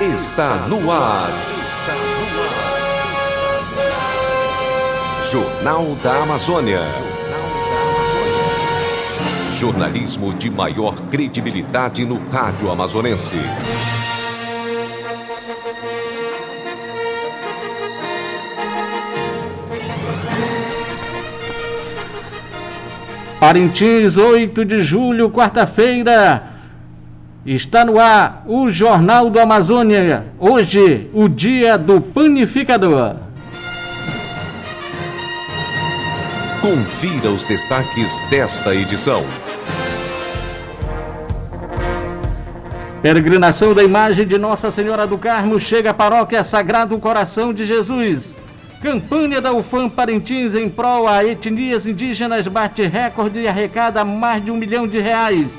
está no ar. Jornal da Amazônia. Jornalismo de maior credibilidade no rádio amazonense. Parintins, 8 de julho, quarta-feira. Está no ar o Jornal do Amazônia. Hoje, o dia do panificador. Confira os destaques desta edição. Peregrinação da imagem de Nossa Senhora do Carmo chega à paróquia Sagrado Coração de Jesus. Campanha da UFAM Parintins em prol a etnias indígenas bate recorde e arrecada mais de um milhão de reais.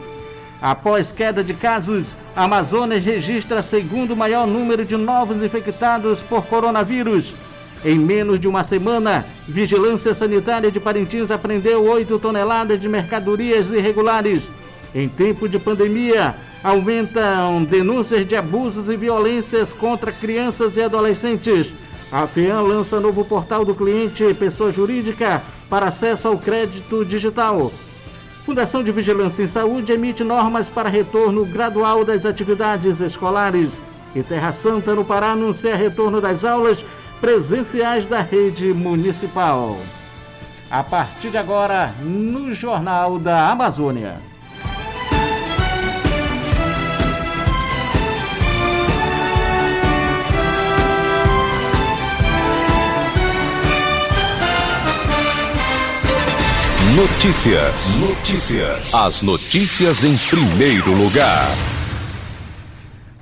Após queda de casos, Amazonas registra segundo maior número de novos infectados por coronavírus. Em menos de uma semana, Vigilância Sanitária de Parintins apreendeu 8 toneladas de mercadorias irregulares. Em tempo de pandemia, aumentam denúncias de abusos e violências contra crianças e adolescentes. A FEAM lança novo portal do cliente pessoa jurídica para acesso ao crédito digital. Fundação de Vigilância em Saúde emite normas para retorno gradual das atividades escolares. E Terra Santa, no Pará, anuncia retorno das aulas presenciais da rede municipal. A partir de agora, no Jornal da Amazônia. Notícias. Notícias. As notícias em primeiro lugar.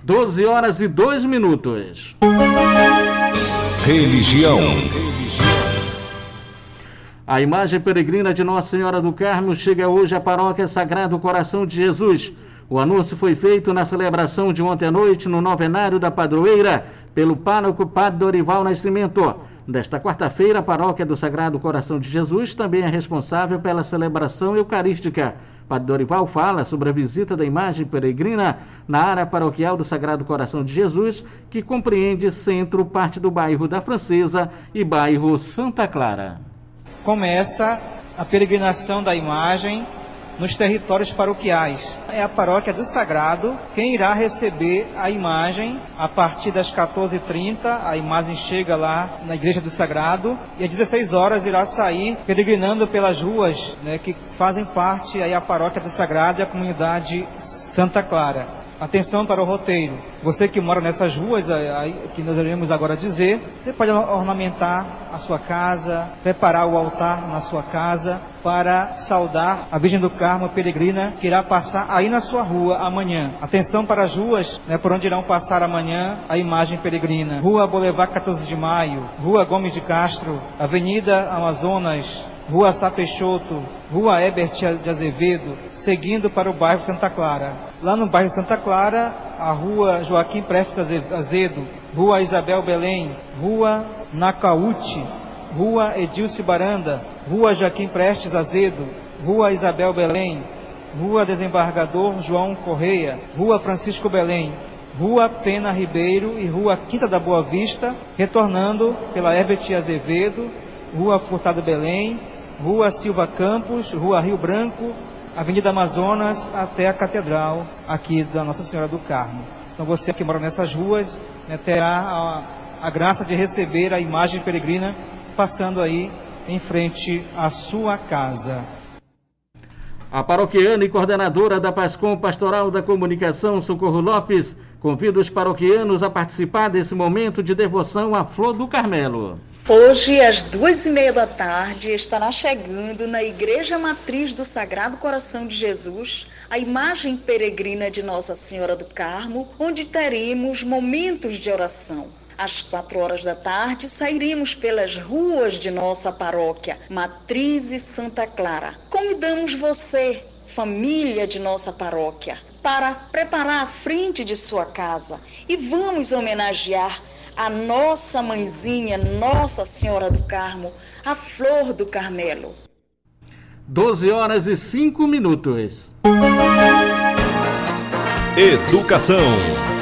12 horas e 2 minutos. Religião. A imagem peregrina de Nossa Senhora do Carmo chega hoje à paróquia Sagrado Coração de Jesus. O anúncio foi feito na celebração de ontem à noite no novenário da padroeira pelo pároco Padre Dorival Nascimento. Desta quarta-feira, a paróquia do Sagrado Coração de Jesus também é responsável pela celebração eucarística. Padre Dorival fala sobre a visita da imagem peregrina na área paroquial do Sagrado Coração de Jesus, que compreende centro, parte do bairro da Francesa e bairro Santa Clara. Começa a peregrinação da imagem nos territórios paroquiais. É a paróquia do Sagrado quem irá receber a imagem a partir das 14h30. A imagem chega lá na Igreja do Sagrado e às 16 horas irá sair peregrinando pelas ruas né, que fazem parte aí a paróquia do Sagrado e a comunidade Santa Clara. Atenção para o roteiro. Você que mora nessas ruas aí, que nós iremos agora dizer, você pode ornamentar a sua casa, preparar o altar na sua casa para saudar a Virgem do Carmo peregrina que irá passar aí na sua rua amanhã. Atenção para as ruas né, por onde irão passar amanhã a imagem peregrina. Rua Boulevard 14 de Maio, Rua Gomes de Castro, Avenida Amazonas, Rua Sá Peixoto, Rua Ebert de Azevedo, seguindo para o bairro Santa Clara. Lá no bairro Santa Clara, a Rua Joaquim Prestes Azedo, Rua Isabel Belém, Rua Nacaute, Rua Edilce Baranda, Rua Joaquim Prestes Azedo, Rua Isabel Belém, Rua Desembargador João Correia, Rua Francisco Belém, Rua Pena Ribeiro e Rua Quinta da Boa Vista, retornando pela Herbert Azevedo, Rua Furtado Belém, Rua Silva Campos, Rua Rio Branco, Avenida Amazonas até a Catedral aqui da Nossa Senhora do Carmo. Então você que mora nessas ruas né, terá a, a graça de receber a imagem peregrina passando aí em frente à sua casa. A paroquiana e coordenadora da PASCOM Pastoral da Comunicação, Socorro Lopes, convida os paroquianos a participar desse momento de devoção à Flor do Carmelo. Hoje, às duas e meia da tarde, estará chegando na Igreja Matriz do Sagrado Coração de Jesus a imagem peregrina de Nossa Senhora do Carmo, onde teremos momentos de oração. Às quatro horas da tarde, sairemos pelas ruas de nossa paróquia, Matriz e Santa Clara. Convidamos você, família de nossa paróquia, para preparar a frente de sua casa e vamos homenagear a nossa mãezinha, Nossa Senhora do Carmo, a flor do Carmelo. 12 horas e 5 minutos. Educação.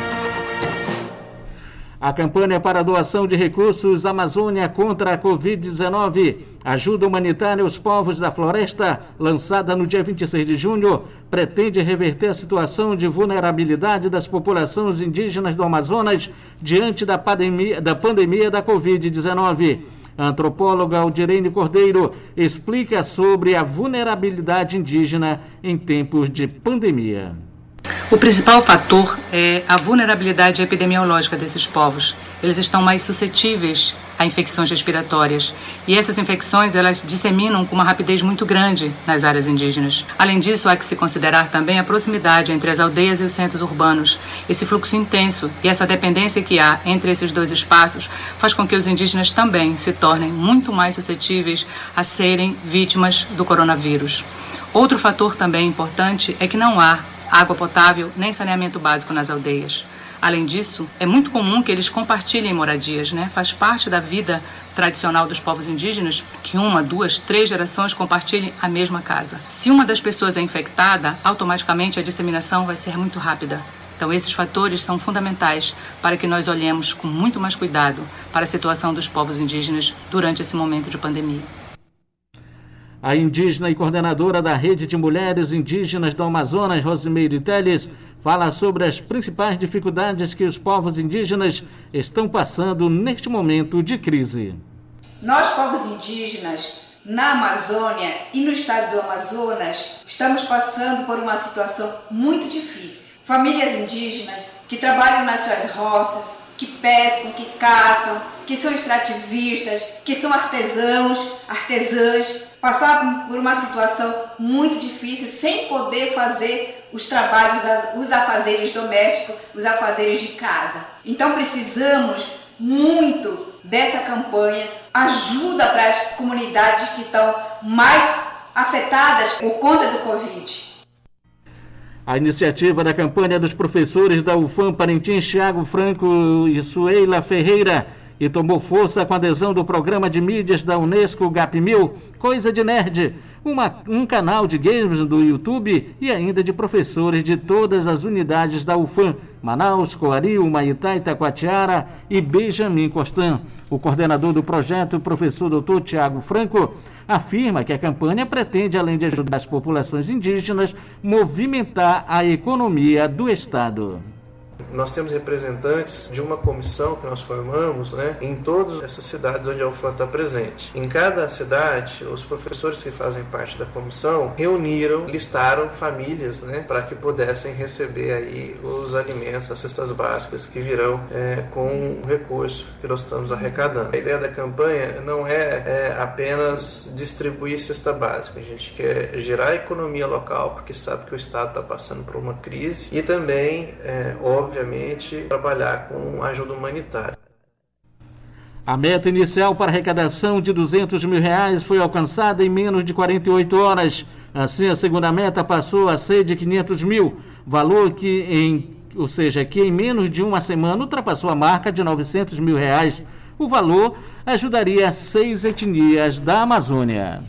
A campanha para doação de recursos Amazônia contra a Covid-19, ajuda humanitária aos povos da floresta, lançada no dia 26 de junho, pretende reverter a situação de vulnerabilidade das populações indígenas do Amazonas diante da pandemia da, pandemia da Covid-19. A antropóloga Aldirene Cordeiro explica sobre a vulnerabilidade indígena em tempos de pandemia. O principal fator é a vulnerabilidade epidemiológica desses povos. Eles estão mais suscetíveis a infecções respiratórias e essas infecções elas disseminam com uma rapidez muito grande nas áreas indígenas. Além disso, há que se considerar também a proximidade entre as aldeias e os centros urbanos. Esse fluxo intenso e essa dependência que há entre esses dois espaços faz com que os indígenas também se tornem muito mais suscetíveis a serem vítimas do coronavírus. Outro fator também importante é que não há água potável nem saneamento básico nas aldeias. Além disso, é muito comum que eles compartilhem moradias, né? Faz parte da vida tradicional dos povos indígenas que uma, duas, três gerações compartilhem a mesma casa. Se uma das pessoas é infectada, automaticamente a disseminação vai ser muito rápida. Então, esses fatores são fundamentais para que nós olhemos com muito mais cuidado para a situação dos povos indígenas durante esse momento de pandemia. A indígena e coordenadora da Rede de Mulheres Indígenas do Amazonas, Rosimeire Teles, fala sobre as principais dificuldades que os povos indígenas estão passando neste momento de crise. Nós, povos indígenas, na Amazônia e no estado do Amazonas, estamos passando por uma situação muito difícil. Famílias indígenas que trabalham nas suas roças, que pescam, que caçam, que são extrativistas, que são artesãos, artesãs, passaram por uma situação muito difícil sem poder fazer os trabalhos, os afazeres domésticos, os afazeres de casa. Então precisamos muito dessa campanha, ajuda para as comunidades que estão mais afetadas por conta do Covid. A iniciativa da campanha dos professores da UFAM Parintins, Thiago Franco e Sueila Ferreira, e tomou força com a adesão do programa de mídias da Unesco GAP1000, Coisa de Nerd, uma, um canal de games do YouTube e ainda de professores de todas as unidades da UFAM, Manaus, Coari, Humaitá, Itacoatiara e Benjamin Constant. O coordenador do projeto, professor Dr. Tiago Franco, afirma que a campanha pretende, além de ajudar as populações indígenas, movimentar a economia do Estado. Nós temos representantes de uma comissão que nós formamos né, em todas essas cidades onde a UFAM está presente. Em cada cidade, os professores que fazem parte da comissão reuniram, listaram famílias né, para que pudessem receber aí os alimentos, as cestas básicas que virão é, com o recurso que nós estamos arrecadando. A ideia da campanha não é, é apenas distribuir cesta básica, a gente quer gerar economia local, porque sabe que o Estado está passando por uma crise e também, é, obviamente, obviamente, trabalhar com ajuda humanitária. A meta inicial para arrecadação de 200 mil reais foi alcançada em menos de 48 horas. Assim, a segunda meta passou a ser de 500 mil, valor que, em, ou seja, que em menos de uma semana ultrapassou a marca de 900 mil reais. O valor ajudaria seis etnias da Amazônia.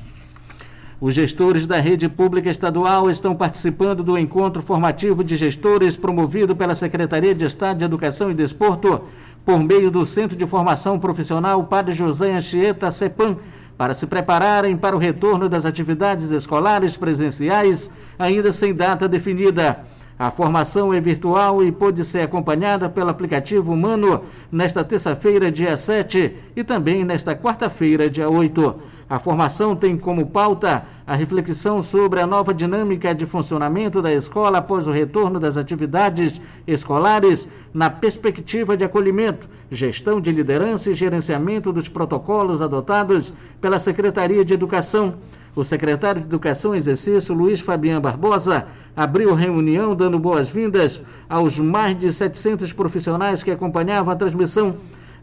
Os gestores da rede pública estadual estão participando do encontro formativo de gestores promovido pela Secretaria de Estado de Educação e Desporto por meio do Centro de Formação Profissional Padre José Anchieta CEPAM para se prepararem para o retorno das atividades escolares presenciais, ainda sem data definida. A formação é virtual e pode ser acompanhada pelo aplicativo Humano nesta terça-feira, dia 7, e também nesta quarta-feira, dia 8. A formação tem como pauta a reflexão sobre a nova dinâmica de funcionamento da escola após o retorno das atividades escolares, na perspectiva de acolhimento, gestão de liderança e gerenciamento dos protocolos adotados pela Secretaria de Educação. O secretário de Educação em exercício, Luiz Fabiano Barbosa, abriu reunião dando boas-vindas aos mais de 700 profissionais que acompanhavam a transmissão.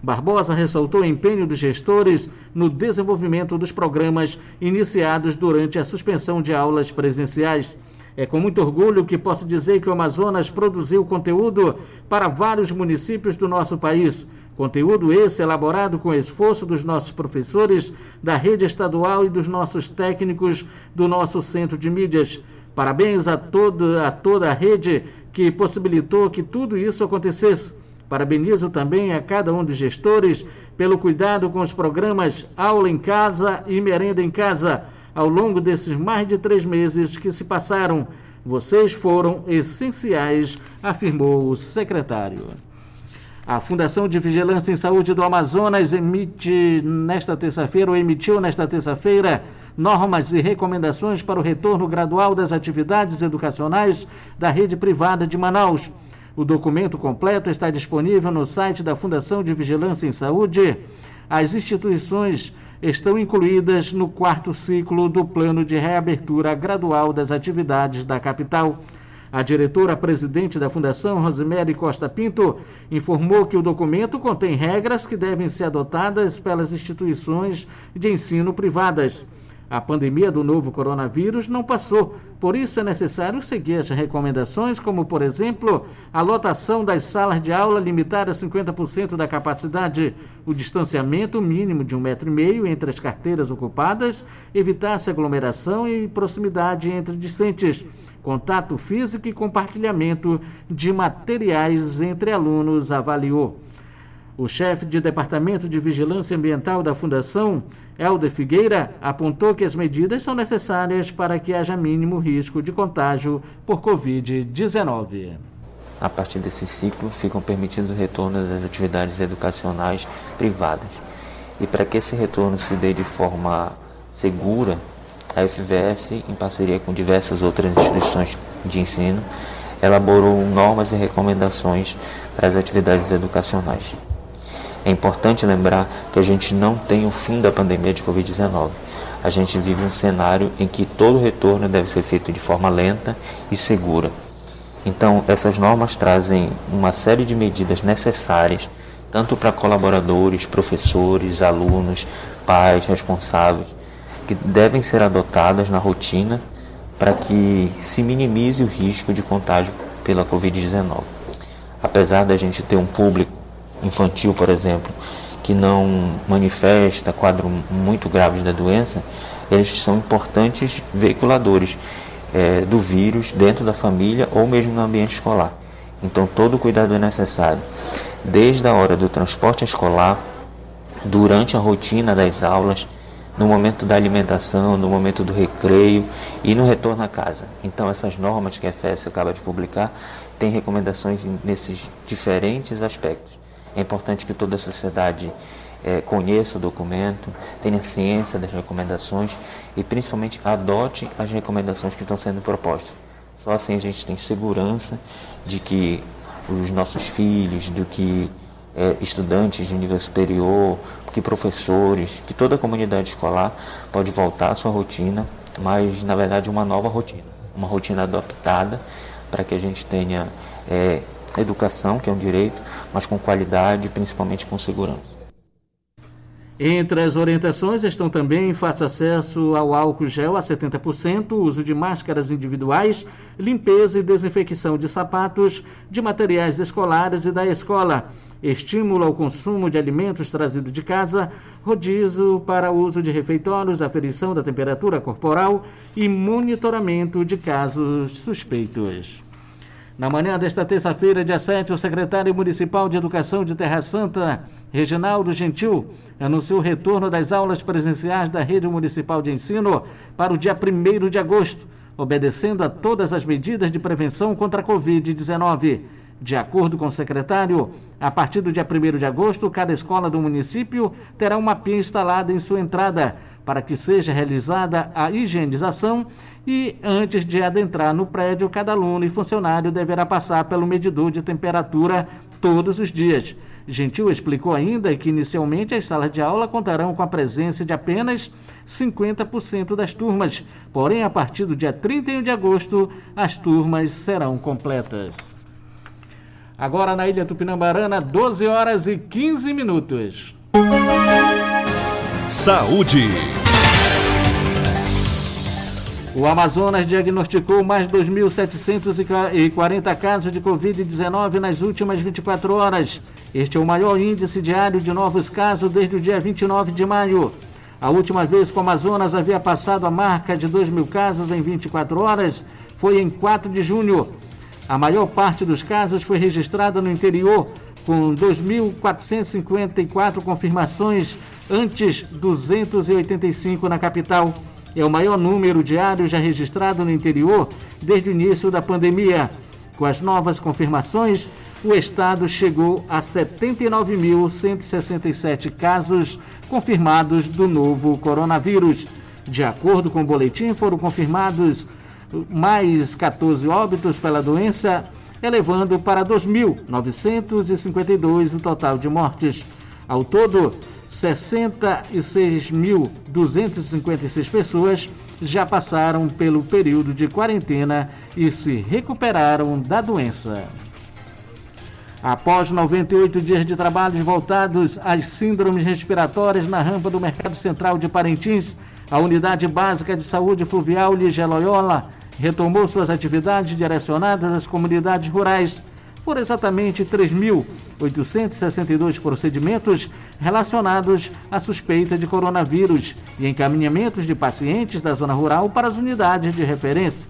Barbosa ressaltou o empenho dos gestores no desenvolvimento dos programas iniciados durante a suspensão de aulas presenciais. É com muito orgulho que posso dizer que o Amazonas produziu conteúdo para vários municípios do nosso país. Conteúdo esse elaborado com esforço dos nossos professores, da rede estadual e dos nossos técnicos do nosso centro de mídias. Parabéns a, todo, a toda a rede que possibilitou que tudo isso acontecesse. Parabenizo também a cada um dos gestores pelo cuidado com os programas Aula em Casa e Merenda em Casa ao longo desses mais de três meses que se passaram. Vocês foram essenciais, afirmou o secretário. A Fundação de Vigilância em Saúde do Amazonas emite nesta terça-feira, ou emitiu nesta terça-feira, normas e recomendações para o retorno gradual das atividades educacionais da rede privada de Manaus. O documento completo está disponível no site da Fundação de Vigilância em Saúde. As instituições estão incluídas no quarto ciclo do plano de reabertura gradual das atividades da capital. A diretora-presidente da Fundação, Rosemary Costa Pinto, informou que o documento contém regras que devem ser adotadas pelas instituições de ensino privadas. A pandemia do novo coronavírus não passou, por isso é necessário seguir as recomendações, como, por exemplo, a lotação das salas de aula limitada a 50% da capacidade, o distanciamento mínimo de um metro e meio entre as carteiras ocupadas, evitar-se aglomeração e proximidade entre discentes, contato físico e compartilhamento de materiais entre alunos, avaliou. O chefe de Departamento de Vigilância Ambiental da Fundação, Helder Figueira, apontou que as medidas são necessárias para que haja mínimo risco de contágio por Covid-19. A partir desse ciclo, ficam permitidos o retorno das atividades educacionais privadas. E para que esse retorno se dê de forma segura, a FVS, em parceria com diversas outras instituições de ensino, elaborou normas e recomendações para as atividades educacionais. É importante lembrar que a gente não tem o fim da pandemia de Covid-19. A gente vive um cenário em que todo retorno deve ser feito de forma lenta e segura. Então, essas normas trazem uma série de medidas necessárias, tanto para colaboradores, professores, alunos, pais, responsáveis, que devem ser adotadas na rotina para que se minimize o risco de contágio pela Covid-19. Apesar da gente ter um público infantil, por exemplo, que não manifesta quadro muito graves da doença, eles são importantes veiculadores é, do vírus dentro da família ou mesmo no ambiente escolar. Então todo cuidado é necessário, desde a hora do transporte escolar, durante a rotina das aulas, no momento da alimentação, no momento do recreio e no retorno à casa. Então essas normas que a FES acaba de publicar têm recomendações nesses diferentes aspectos. É importante que toda a sociedade é, conheça o documento, tenha ciência das recomendações e principalmente adote as recomendações que estão sendo propostas. Só assim a gente tem segurança de que os nossos filhos, do que é, estudantes de nível superior, que professores, que toda a comunidade escolar pode voltar à sua rotina, mas na verdade uma nova rotina, uma rotina adaptada para que a gente tenha é, educação, que é um direito, mas com qualidade principalmente com segurança. Entre as orientações estão também fácil acesso ao álcool gel a 70%, uso de máscaras individuais, limpeza e desinfecção de sapatos, de materiais escolares e da escola, estímulo ao consumo de alimentos trazidos de casa, rodízio para uso de refeitórios, aferição da temperatura corporal e monitoramento de casos suspeitos. Na manhã desta terça-feira, dia 7, o secretário municipal de Educação de Terra Santa, Reginaldo Gentil, anunciou o retorno das aulas presenciais da rede municipal de ensino para o dia 1 de agosto, obedecendo a todas as medidas de prevenção contra a Covid-19. De acordo com o secretário, a partir do dia 1 de agosto, cada escola do município terá uma pia instalada em sua entrada para que seja realizada a higienização e, antes de adentrar no prédio, cada aluno e funcionário deverá passar pelo medidor de temperatura todos os dias. Gentil explicou ainda que, inicialmente, as salas de aula contarão com a presença de apenas 50% das turmas, porém, a partir do dia 31 de agosto, as turmas serão completas. Agora na Ilha Tupinambarana, 12 horas e 15 minutos. Saúde. O Amazonas diagnosticou mais 2.740 casos de Covid-19 nas últimas 24 horas. Este é o maior índice diário de novos casos desde o dia 29 de maio. A última vez que o Amazonas havia passado a marca de 2 mil casos em 24 horas foi em 4 de junho. A maior parte dos casos foi registrada no interior, com 2.454 confirmações, antes 285 na capital. É o maior número diário já registrado no interior desde o início da pandemia. Com as novas confirmações, o estado chegou a 79.167 casos confirmados do novo coronavírus. De acordo com o boletim, foram confirmados mais 14 óbitos pela doença, elevando para 2.952 o total de mortes. Ao todo, 66.256 pessoas já passaram pelo período de quarentena e se recuperaram da doença. Após 98 dias de trabalhos voltados às síndromes respiratórias na rampa do Mercado Central de Parintins, a Unidade Básica de Saúde Fluvial Ligia Loyola retomou suas atividades direcionadas às comunidades rurais. Foram exatamente 3.862 procedimentos relacionados à suspeita de coronavírus e encaminhamentos de pacientes da zona rural para as unidades de referência.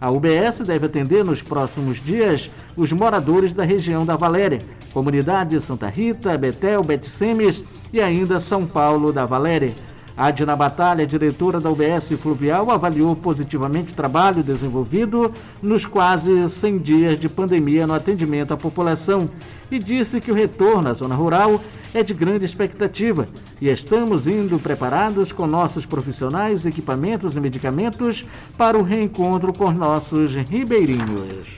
A UBS deve atender nos próximos dias os moradores da região da Valéria, comunidade Santa Rita, Betel, Betsemes e ainda São Paulo da Valéria. Adna Batalha, diretora da UBS Fluvial, avaliou positivamente o trabalho desenvolvido nos quase 100 dias de pandemia no atendimento à população e disse que o retorno à zona rural é de grande expectativa e estamos indo preparados com nossos profissionais, equipamentos e medicamentos para o reencontro com nossos ribeirinhos.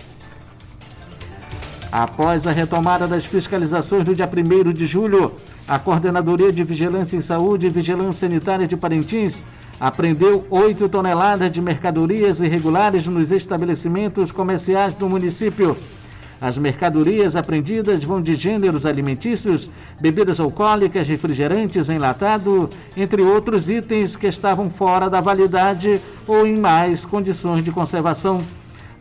Após a retomada das fiscalizações no dia 1 de julho, a Coordenadoria de Vigilância em Saúde e Vigilância Sanitária de Parintins apreendeu 8 toneladas de mercadorias irregulares nos estabelecimentos comerciais do município. As mercadorias apreendidas vão de gêneros alimentícios, bebidas alcoólicas, refrigerantes, enlatado, entre outros itens que estavam fora da validade ou em mais condições de conservação.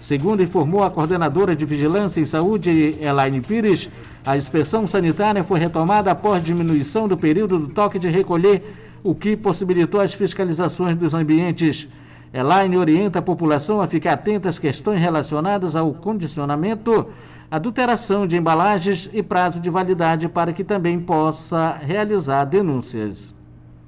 Segundo informou a coordenadora de Vigilância em Saúde, Elaine Pires, a inspeção sanitária foi retomada após diminuição do período do toque de recolher, o que possibilitou as fiscalizações dos ambientes. Elaine orienta a população a ficar atenta às questões relacionadas ao condicionamento, adulteração de embalagens e prazo de validade para que também possa realizar denúncias.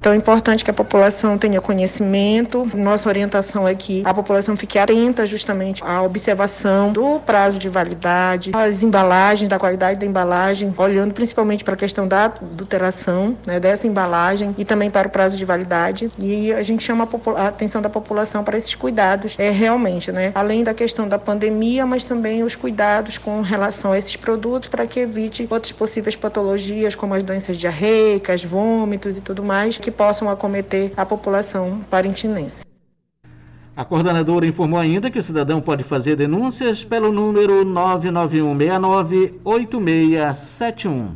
Então é importante que a população tenha conhecimento. Nossa orientação é que a população fique atenta justamente à observação do prazo de validade, as embalagens, da qualidade da embalagem, olhando principalmente para a questão da adulteração né, dessa embalagem e também para o prazo de validade. E a gente chama a, atenção da população para esses cuidados, é realmente, né? Além da questão da pandemia, mas também os cuidados com relação a esses produtos para que evite outras possíveis patologias, como as doenças diarreicas, vômitos e tudo mais, que possam acometer a população parintinense. A coordenadora informou ainda que o cidadão pode fazer denúncias pelo número 991698671.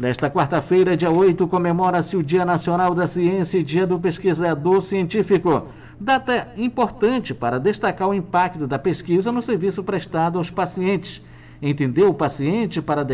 Nesta quarta-feira, dia 8, comemora-se o Dia Nacional da Ciência e Dia do Pesquisador Científico. Data importante para destacar o impacto da pesquisa no serviço prestado aos pacientes. Entender o paciente para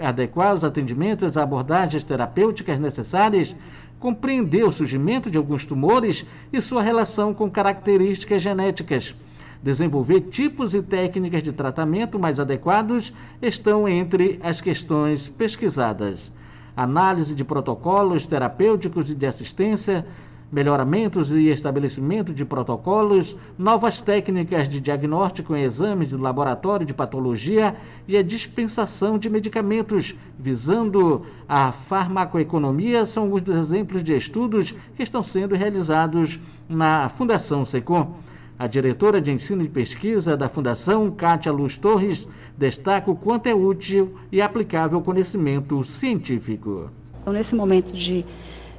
adequar os atendimentos às abordagens terapêuticas necessárias compreender o surgimento de alguns tumores e sua relação com características genéticas. Desenvolver tipos e técnicas de tratamento mais adequados estão entre as questões pesquisadas. Análise de protocolos terapêuticos e de assistência melhoramentos e estabelecimento de protocolos, novas técnicas de diagnóstico em exames de laboratório de patologia e a dispensação de medicamentos, visando a farmacoeconomia, são alguns dos exemplos de estudos que estão sendo realizados na Fundação SECOM. A diretora de ensino e pesquisa da Fundação, Kátia Luz Torres, destaca o quanto é útil e aplicável o conhecimento científico. Então, nesse momento de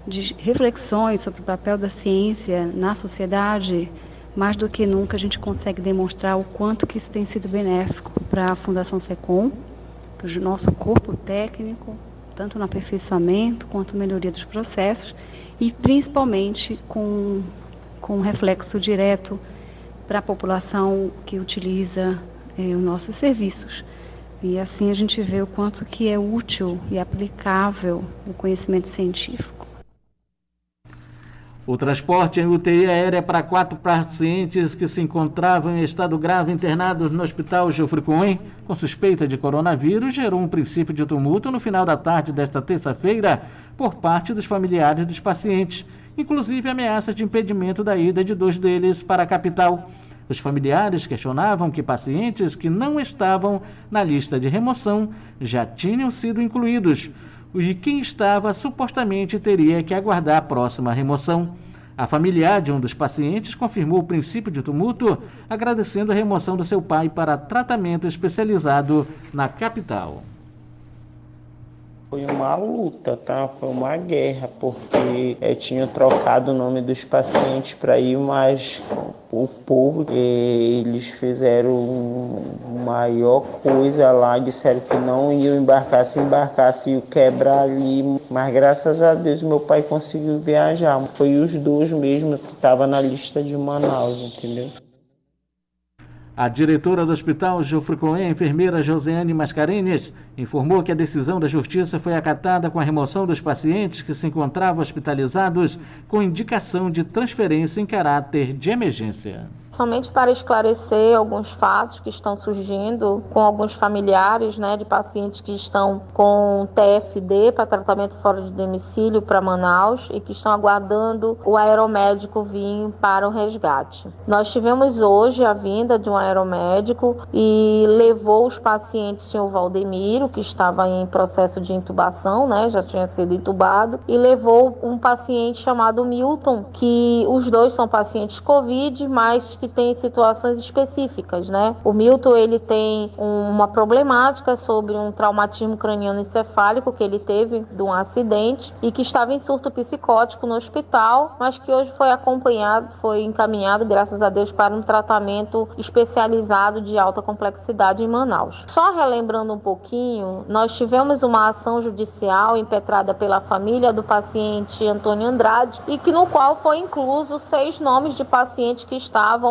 de reflexões sobre o papel da ciência na sociedade, mais do que nunca a gente consegue demonstrar o quanto que isso tem sido benéfico para a Fundação SECOM, para o nosso corpo técnico, tanto no aperfeiçoamento quanto melhoria dos processos e principalmente com, com um reflexo direto para a população que utiliza eh, os nossos serviços. E assim a gente vê o quanto que é útil e aplicável o conhecimento científico. O transporte em UTI aérea para quatro pacientes que se encontravam em estado grave internados no Hospital Geoffrey Cohen com suspeita de coronavírus gerou um princípio de tumulto no final da tarde desta terça-feira por parte dos familiares dos pacientes, inclusive ameaças de impedimento da ida de dois deles para a capital. Os familiares questionavam que pacientes que não estavam na lista de remoção já tinham sido incluídos e quem estava supostamente teria que aguardar a próxima remoção. A familiar de um dos pacientes confirmou o princípio de tumulto, agradecendo a remoção do seu pai para tratamento especializado na capital. Foi uma luta, tá? Foi uma guerra, porque eu tinha trocado o nome dos pacientes para ir, mas o povo, eles fizeram maior coisa lá, disseram que não iam embarcar, se embarcasse ia quebrar ali, mas graças a Deus meu pai conseguiu viajar. Foi os dois mesmo que estavam na lista de Manaus, entendeu? A diretora do Hospital a enfermeira Josiane Mascarenhas, informou que a decisão da Justiça foi acatada com a remoção dos pacientes que se encontravam hospitalizados com indicação de transferência em caráter de emergência somente para esclarecer alguns fatos que estão surgindo com alguns familiares né, de pacientes que estão com TFD para tratamento fora de domicílio para Manaus e que estão aguardando o aeromédico vir para o resgate. Nós tivemos hoje a vinda de um aeromédico e levou os pacientes, senhor Valdemiro, que estava em processo de intubação, né, já tinha sido intubado, e levou um paciente chamado Milton, que os dois são pacientes Covid, mas que tem situações específicas, né? O Milton ele tem uma problemática sobre um traumatismo craniano encefálico que ele teve de um acidente e que estava em surto psicótico no hospital, mas que hoje foi acompanhado, foi encaminhado, graças a Deus, para um tratamento especializado de alta complexidade em Manaus. Só relembrando um pouquinho, nós tivemos uma ação judicial impetrada pela família do paciente Antônio Andrade e que no qual foi incluso seis nomes de pacientes que estavam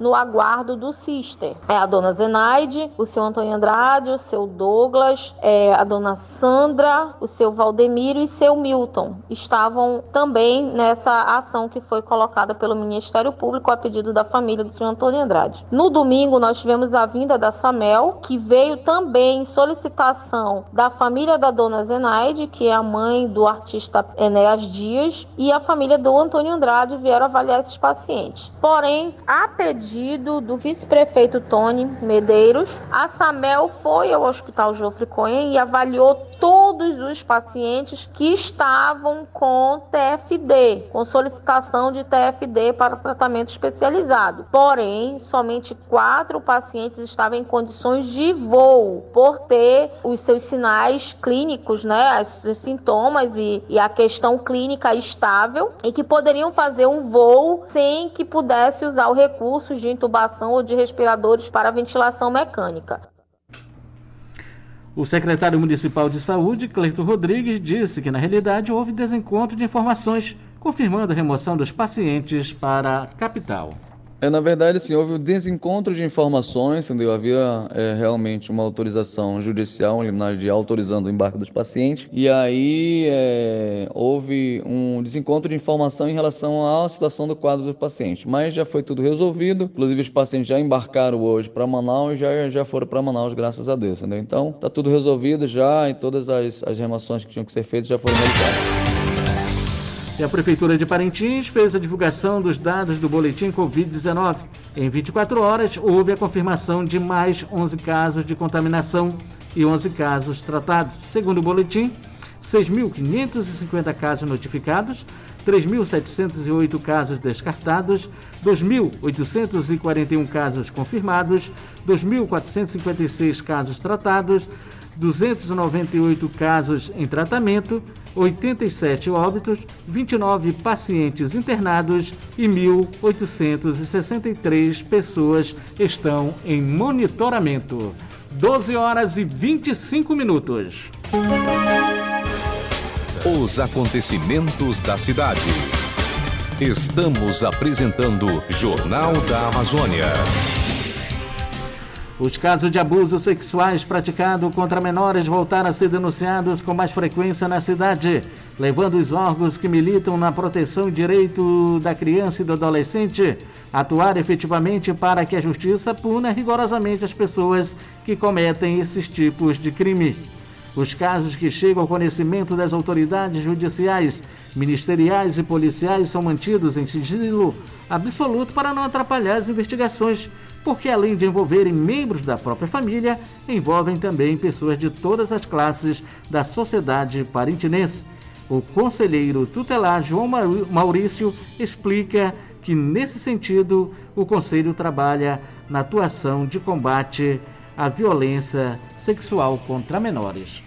no aguardo do Cister. É a dona Zenaide, o seu Antônio Andrade, o seu Douglas, é a dona Sandra, o seu Valdemiro e seu Milton. Estavam também nessa ação que foi colocada pelo Ministério Público a pedido da família do senhor Antônio Andrade. No domingo, nós tivemos a vinda da Samel, que veio também em solicitação da família da dona Zenaide, que é a mãe do artista Enéas Dias, e a família do Antônio Andrade vieram avaliar esses pacientes. Porém, a pedido do vice-prefeito Tony Medeiros, a Samel foi ao Hospital Jofre Cohen e avaliou todos os pacientes que estavam com TFD, com solicitação de TFD para tratamento especializado. Porém, somente quatro pacientes estavam em condições de voo, por ter os seus sinais clínicos, né, os sintomas e, e a questão clínica estável, e que poderiam fazer um voo sem que pudesse usar o recurso de intubação ou de respiradores para ventilação mecânica. O secretário municipal de saúde, Cleito Rodrigues, disse que na realidade houve desencontro de informações, confirmando a remoção dos pacientes para a capital. É, na verdade, assim, houve um desencontro de informações, entendeu? Havia é, realmente uma autorização judicial, um liminar de autorizando o embarque dos pacientes, e aí é, houve um desencontro de informação em relação à situação do quadro do paciente. Mas já foi tudo resolvido, inclusive os pacientes já embarcaram hoje para Manaus e já, já foram para Manaus, graças a Deus, entendeu? Então, tá tudo resolvido já e todas as, as remoções que tinham que ser feitas já foram realizadas. E a Prefeitura de Parintins fez a divulgação dos dados do boletim Covid-19. Em 24 horas, houve a confirmação de mais 11 casos de contaminação e 11 casos tratados. Segundo o boletim, 6.550 casos notificados, 3.708 casos descartados, 2.841 casos confirmados, 2.456 casos tratados, 298 casos em tratamento, 87 óbitos, 29 pacientes internados e 1.863 pessoas estão em monitoramento. 12 horas e 25 minutos. Os acontecimentos da cidade. Estamos apresentando Jornal da Amazônia. Os casos de abusos sexuais praticados contra menores voltaram a ser denunciados com mais frequência na cidade, levando os órgãos que militam na proteção e direito da criança e do adolescente a atuar efetivamente para que a justiça puna rigorosamente as pessoas que cometem esses tipos de crime. Os casos que chegam ao conhecimento das autoridades judiciais, ministeriais e policiais são mantidos em sigilo absoluto para não atrapalhar as investigações, porque além de envolverem membros da própria família, envolvem também pessoas de todas as classes da sociedade parintinense. O conselheiro tutelar João Maurício explica que, nesse sentido, o Conselho trabalha na atuação de combate à violência sexual contra menores.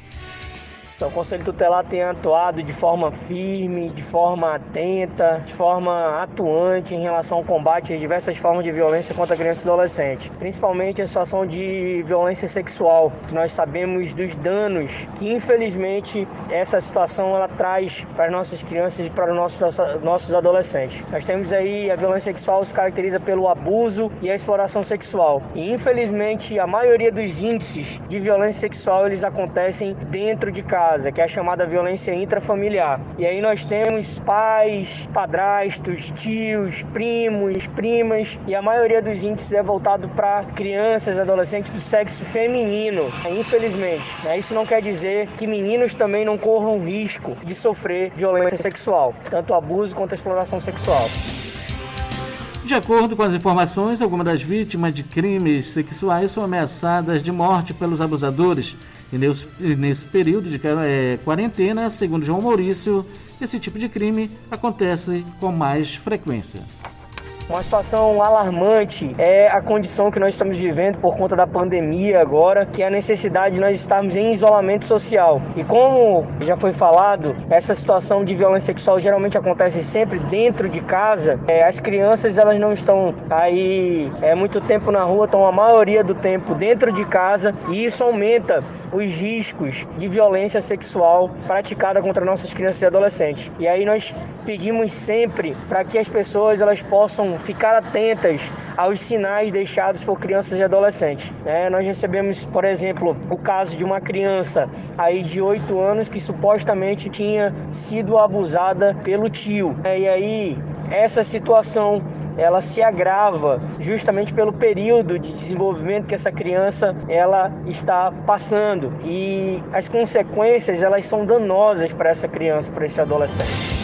Então, o Conselho Tutelar tem atuado de forma firme, de forma atenta, de forma atuante em relação ao combate às diversas formas de violência contra crianças e adolescentes, principalmente a situação de violência sexual. Nós sabemos dos danos que, infelizmente, essa situação ela traz para as nossas crianças e para os nossos, nossos adolescentes. Nós temos aí a violência sexual se caracteriza pelo abuso e a exploração sexual. E, infelizmente, a maioria dos índices de violência sexual eles acontecem dentro de casa casa, que é a chamada violência intrafamiliar. E aí nós temos pais, padrastos, tios, primos, primas, e a maioria dos índices é voltado para crianças, adolescentes do sexo feminino, infelizmente. Né? Isso não quer dizer que meninos também não corram risco de sofrer violência sexual, tanto abuso quanto exploração sexual. De acordo com as informações, algumas das vítimas de crimes sexuais são ameaçadas de morte pelos abusadores. E nesse, nesse período de é, quarentena, segundo João Maurício, esse tipo de crime acontece com mais frequência. Uma situação alarmante é a condição que nós estamos vivendo por conta da pandemia agora, que é a necessidade de nós estarmos em isolamento social. E como já foi falado, essa situação de violência sexual geralmente acontece sempre dentro de casa. É, as crianças elas não estão aí é, muito tempo na rua, estão a maioria do tempo dentro de casa e isso aumenta os riscos de violência sexual praticada contra nossas crianças e adolescentes. E aí nós pedimos sempre para que as pessoas elas possam ficar atentas aos sinais deixados por crianças e adolescentes. É, nós recebemos, por exemplo, o caso de uma criança aí de 8 anos que supostamente tinha sido abusada pelo tio. É, e aí essa situação ela se agrava justamente pelo período de desenvolvimento que essa criança ela está passando e as consequências elas são danosas para essa criança, para esse adolescente.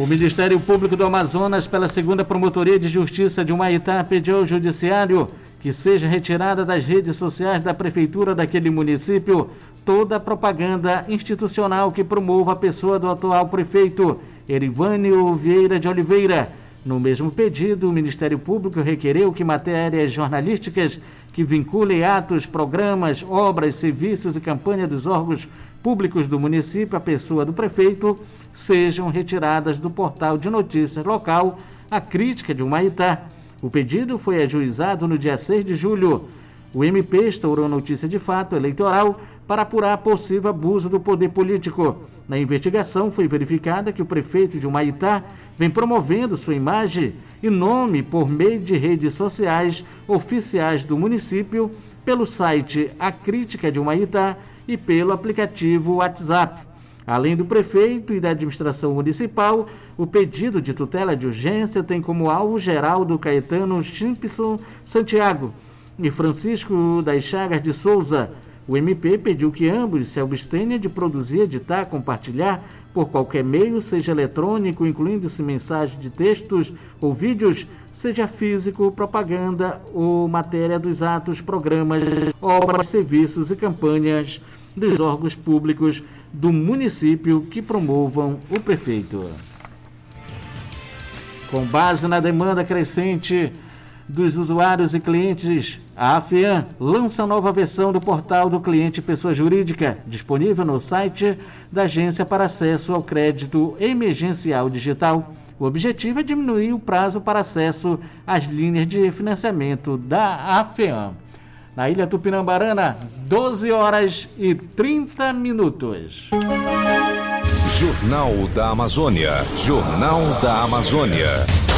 O Ministério Público do Amazonas, pela segunda Promotoria de Justiça de Humaitá, pediu ao Judiciário que seja retirada das redes sociais da Prefeitura daquele município toda a propaganda institucional que promova a pessoa do atual prefeito, Erivânio Vieira de Oliveira. No mesmo pedido, o Ministério Público requereu que matérias jornalísticas que vinculem atos, programas, obras, serviços e campanha dos órgãos públicos do município à pessoa do prefeito sejam retiradas do portal de notícias local a crítica de Humaitá. O pedido foi ajuizado no dia 6 de julho. O MP estourou notícia de fato eleitoral para apurar possível abuso do poder político. Na investigação foi verificada que o prefeito de Humaitá vem promovendo sua imagem e nome por meio de redes sociais oficiais do município, pelo site A Crítica de Humaitá e pelo aplicativo WhatsApp. Além do prefeito e da administração municipal, o pedido de tutela de urgência tem como alvo Geraldo Caetano Simpson Santiago e Francisco das Chagas de Souza. O MP pediu que ambos se abstenham de produzir, editar, compartilhar por qualquer meio, seja eletrônico, incluindo-se mensagens de textos ou vídeos, seja físico, propaganda ou matéria dos atos, programas, obras, serviços e campanhas dos órgãos públicos do município que promovam o prefeito. Com base na demanda crescente dos usuários e clientes, a AFEAM lança nova versão do portal do cliente pessoa jurídica, disponível no site da Agência para Acesso ao Crédito Emergencial Digital. O objetivo é diminuir o prazo para acesso às linhas de financiamento da AFEAM na Ilha Tupinambarana, 12 horas e 30 minutos. Jornal da Amazônia. Jornal da Amazônia.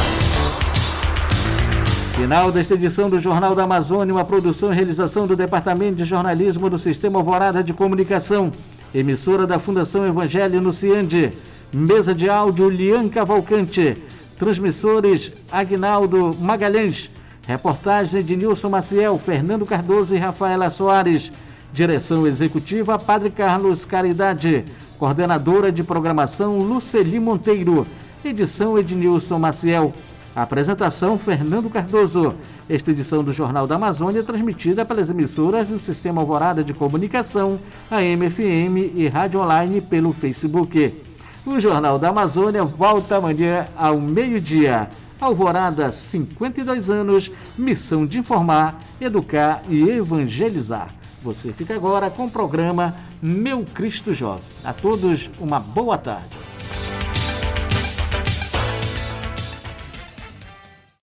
Final desta edição do Jornal da Amazônia, uma produção e realização do Departamento de Jornalismo do Sistema Alvorada de Comunicação, emissora da Fundação Evangelho no Ciande, mesa de áudio Lian Cavalcante, transmissores Agnaldo Magalhães, reportagem de Nilson Maciel, Fernando Cardoso e Rafaela Soares, direção executiva Padre Carlos Caridade, coordenadora de programação Luceli Monteiro, edição Ednilson Maciel. Apresentação Fernando Cardoso. Esta edição do Jornal da Amazônia é transmitida pelas emissoras do Sistema Alvorada de Comunicação, a MFM e Rádio Online pelo Facebook. O Jornal da Amazônia volta amanhã ao meio-dia. Alvorada, 52 anos, missão de informar, educar e evangelizar. Você fica agora com o programa Meu Cristo Jovem. A todos, uma boa tarde.